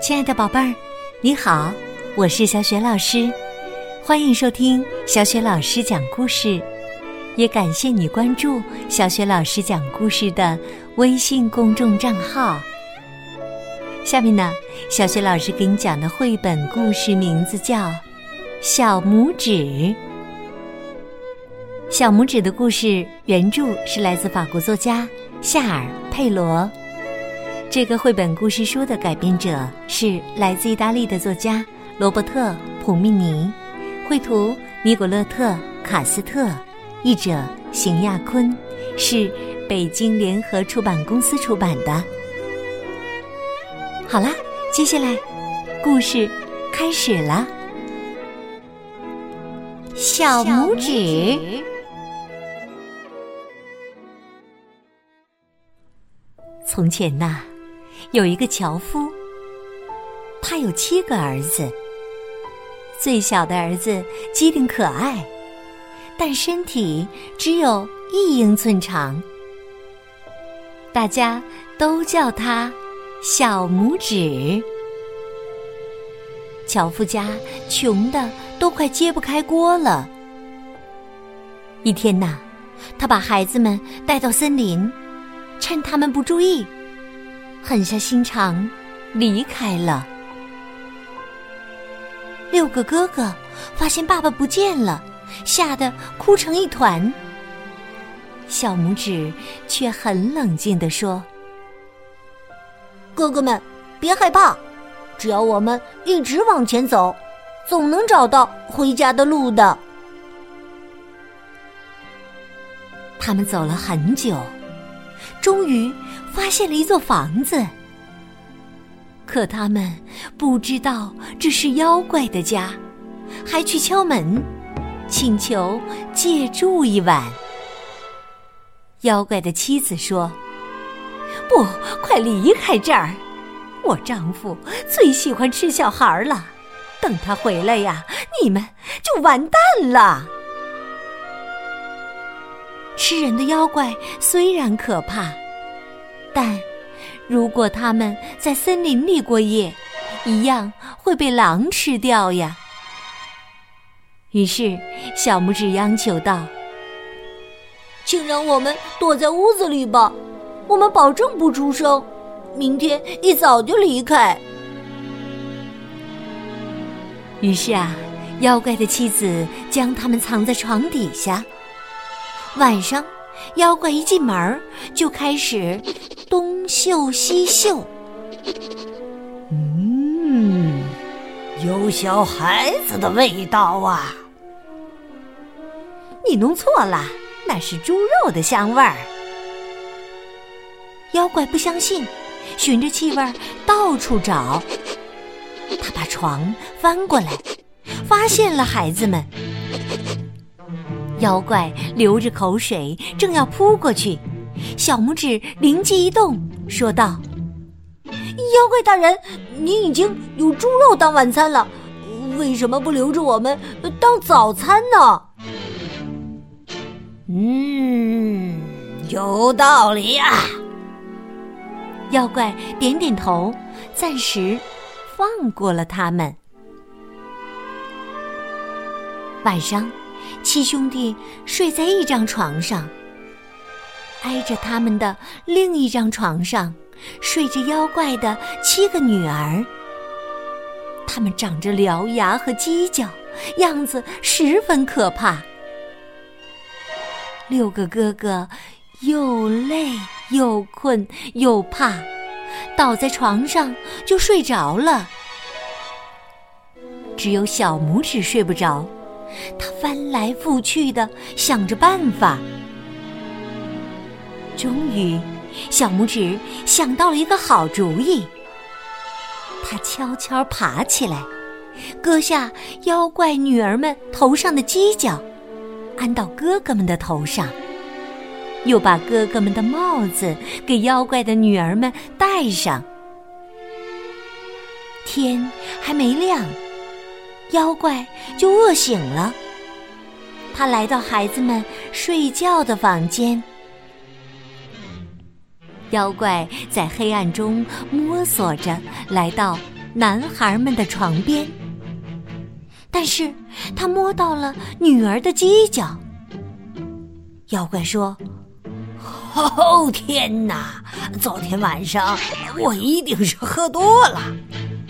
亲爱的宝贝儿，你好，我是小雪老师，欢迎收听小雪老师讲故事，也感谢你关注小雪老师讲故事的微信公众账号。下面呢，小雪老师给你讲的绘本故事名字叫《小拇指》。小拇指的故事原著是来自法国作家夏尔·佩罗。这个绘本故事书的改编者是来自意大利的作家罗伯特·普密尼，绘图尼古勒特·卡斯特，译者邢亚坤，是北京联合出版公司出版的。好啦，接下来故事开始了。小拇指。从前呐，有一个樵夫，他有七个儿子。最小的儿子机灵可爱，但身体只有一英寸长，大家都叫他小拇指。樵夫家穷的都快揭不开锅了。一天呐，他把孩子们带到森林。趁他们不注意，狠下心肠离开了。六个哥哥发现爸爸不见了，吓得哭成一团。小拇指却很冷静地说：“哥哥们，别害怕，只要我们一直往前走，总能找到回家的路的。”他们走了很久。终于发现了一座房子，可他们不知道这是妖怪的家，还去敲门，请求借住一晚。妖怪的妻子说：“不，快离开这儿！我丈夫最喜欢吃小孩了，等他回来呀，你们就完蛋了。”吃人的妖怪虽然可怕，但如果他们在森林里过夜，一样会被狼吃掉呀。于是，小拇指央求道：“请让我们躲在屋子里吧，我们保证不出声，明天一早就离开。”于是啊，妖怪的妻子将他们藏在床底下。晚上，妖怪一进门就开始东嗅西嗅。嗯，有小孩子的味道啊！你弄错了，那是猪肉的香味儿。妖怪不相信，循着气味到处找。他把床翻过来，发现了孩子们。妖怪流着口水，正要扑过去，小拇指灵机一动，说道：“妖怪大人，您已经有猪肉当晚餐了，为什么不留着我们当早餐呢？”嗯，有道理啊。妖怪点点头，暂时放过了他们。晚上。七兄弟睡在一张床上，挨着他们的另一张床上睡着妖怪的七个女儿。他们长着獠牙和犄角，样子十分可怕。六个哥哥又累又困又怕，倒在床上就睡着了。只有小拇指睡不着。他翻来覆去的想着办法，终于，小拇指想到了一个好主意。他悄悄爬起来，割下妖怪女儿们头上的犄角，安到哥哥们的头上，又把哥哥们的帽子给妖怪的女儿们戴上。天还没亮。妖怪就饿醒了，他来到孩子们睡觉的房间。妖怪在黑暗中摸索着来到男孩们的床边，但是他摸到了女儿的犄角。妖怪说：“哦天哪！昨天晚上我一定是喝多了，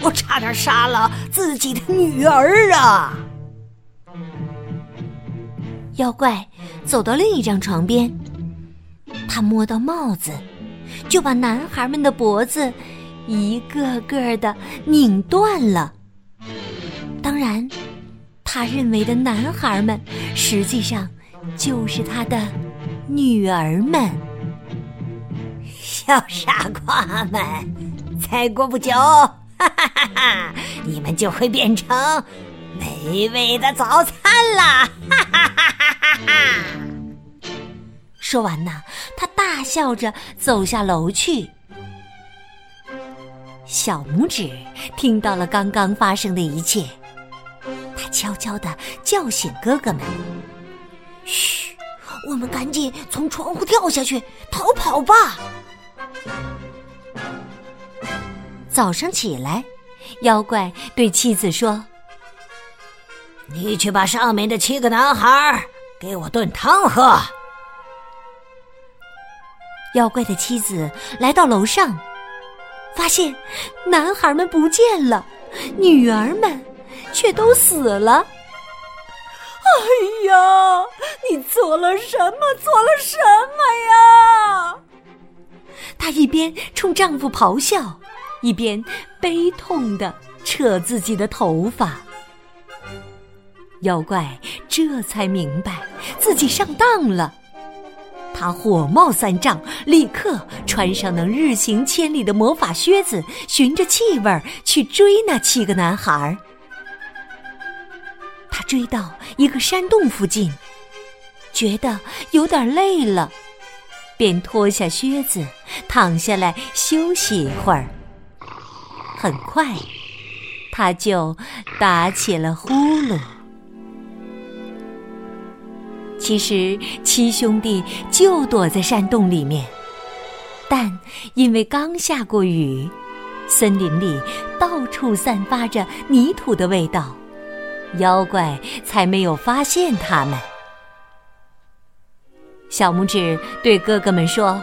我差点杀了自己的女儿啊！”妖怪走到另一张床边，他摸到帽子，就把男孩们的脖子一个个的拧断了。当然，他认为的男孩们，实际上就是他的女儿们。小傻瓜们，再过不久，哈哈哈哈，你们就会变成美味的早餐啦！哈哈哈哈。说完呢，他大笑着走下楼去。小拇指听到了刚刚发生的一切，他悄悄的叫醒哥哥们：“嘘，我们赶紧从窗户跳下去逃跑吧！”早上起来，妖怪对妻子说：“你去把上面的七个男孩。”给我炖汤喝。妖怪的妻子来到楼上，发现男孩们不见了，女儿们却都死了。哎呀，你做了什么？做了什么呀？她一边冲丈夫咆哮，一边悲痛的扯自己的头发。妖怪这才明白自己上当了，他火冒三丈，立刻穿上能日行千里的魔法靴子，循着气味去追那七个男孩。他追到一个山洞附近，觉得有点累了，便脱下靴子，躺下来休息一会儿。很快，他就打起了呼噜。其实七兄弟就躲在山洞里面，但因为刚下过雨，森林里到处散发着泥土的味道，妖怪才没有发现他们。小拇指对哥哥们说：“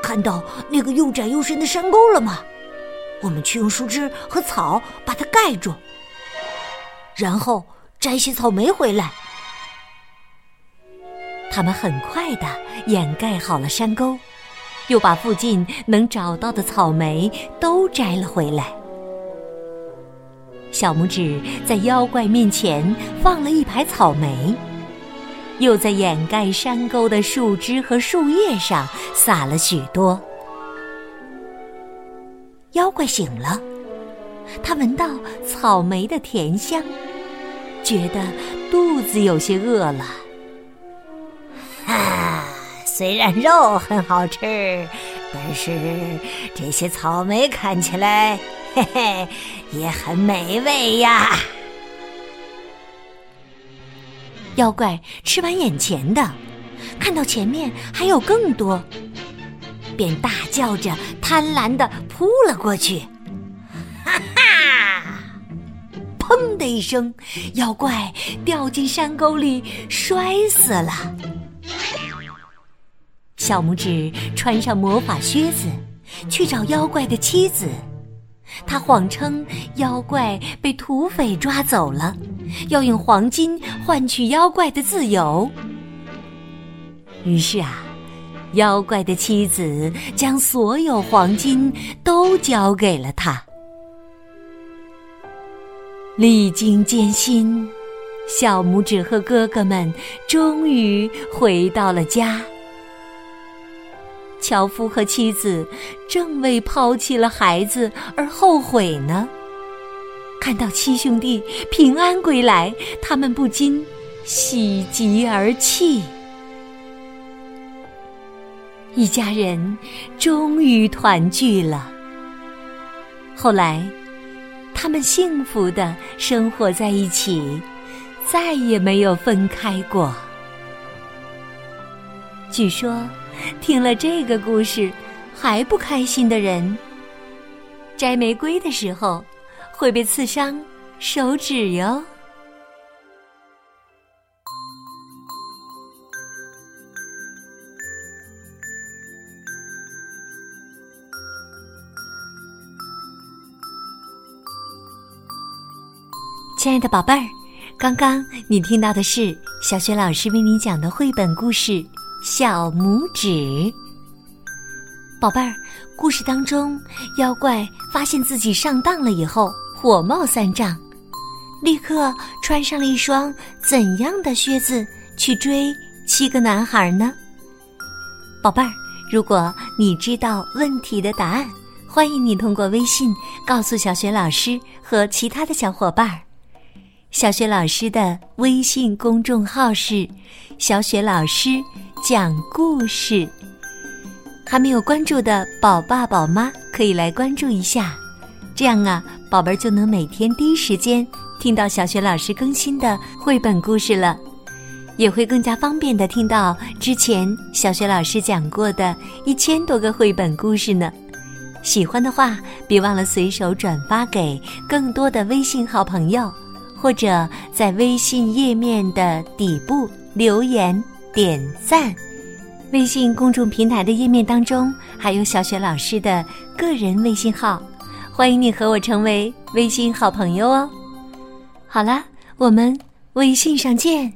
看到那个又窄又深的山沟了吗？我们去用树枝和草把它盖住，然后摘些草莓回来。”他们很快的掩盖好了山沟，又把附近能找到的草莓都摘了回来。小拇指在妖怪面前放了一排草莓，又在掩盖山沟的树枝和树叶上撒了许多。妖怪醒了，他闻到草莓的甜香，觉得肚子有些饿了。虽然肉很好吃，但是这些草莓看起来，嘿嘿，也很美味呀。妖怪吃完眼前的，看到前面还有更多，便大叫着贪婪的扑了过去。哈哈！砰的一声，妖怪掉进山沟里，摔死了。小拇指穿上魔法靴子，去找妖怪的妻子。他谎称妖怪被土匪抓走了，要用黄金换取妖怪的自由。于是啊，妖怪的妻子将所有黄金都交给了他。历经艰辛，小拇指和哥哥们终于回到了家。樵夫和妻子正为抛弃了孩子而后悔呢。看到七兄弟平安归来，他们不禁喜极而泣。一家人终于团聚了。后来，他们幸福的生活在一起，再也没有分开过。据说。听了这个故事还不开心的人，摘玫瑰的时候会被刺伤手指哟。亲爱的宝贝儿，刚刚你听到的是小雪老师为你讲的绘本故事《小拇指》。宝贝儿，故事当中，妖怪发现自己上当了以后，火冒三丈，立刻穿上了一双怎样的靴子去追七个男孩呢？宝贝儿，如果你知道问题的答案，欢迎你通过微信告诉小雪老师和其他的小伙伴儿。小雪老师的微信公众号是“小雪老师讲故事”，还没有关注的宝爸宝妈可以来关注一下，这样啊，宝贝儿就能每天第一时间听到小雪老师更新的绘本故事了，也会更加方便的听到之前小雪老师讲过的一千多个绘本故事呢。喜欢的话，别忘了随手转发给更多的微信好朋友。或者在微信页面的底部留言点赞，微信公众平台的页面当中还有小雪老师的个人微信号，欢迎你和我成为微信好朋友哦。好了，我们微信上见。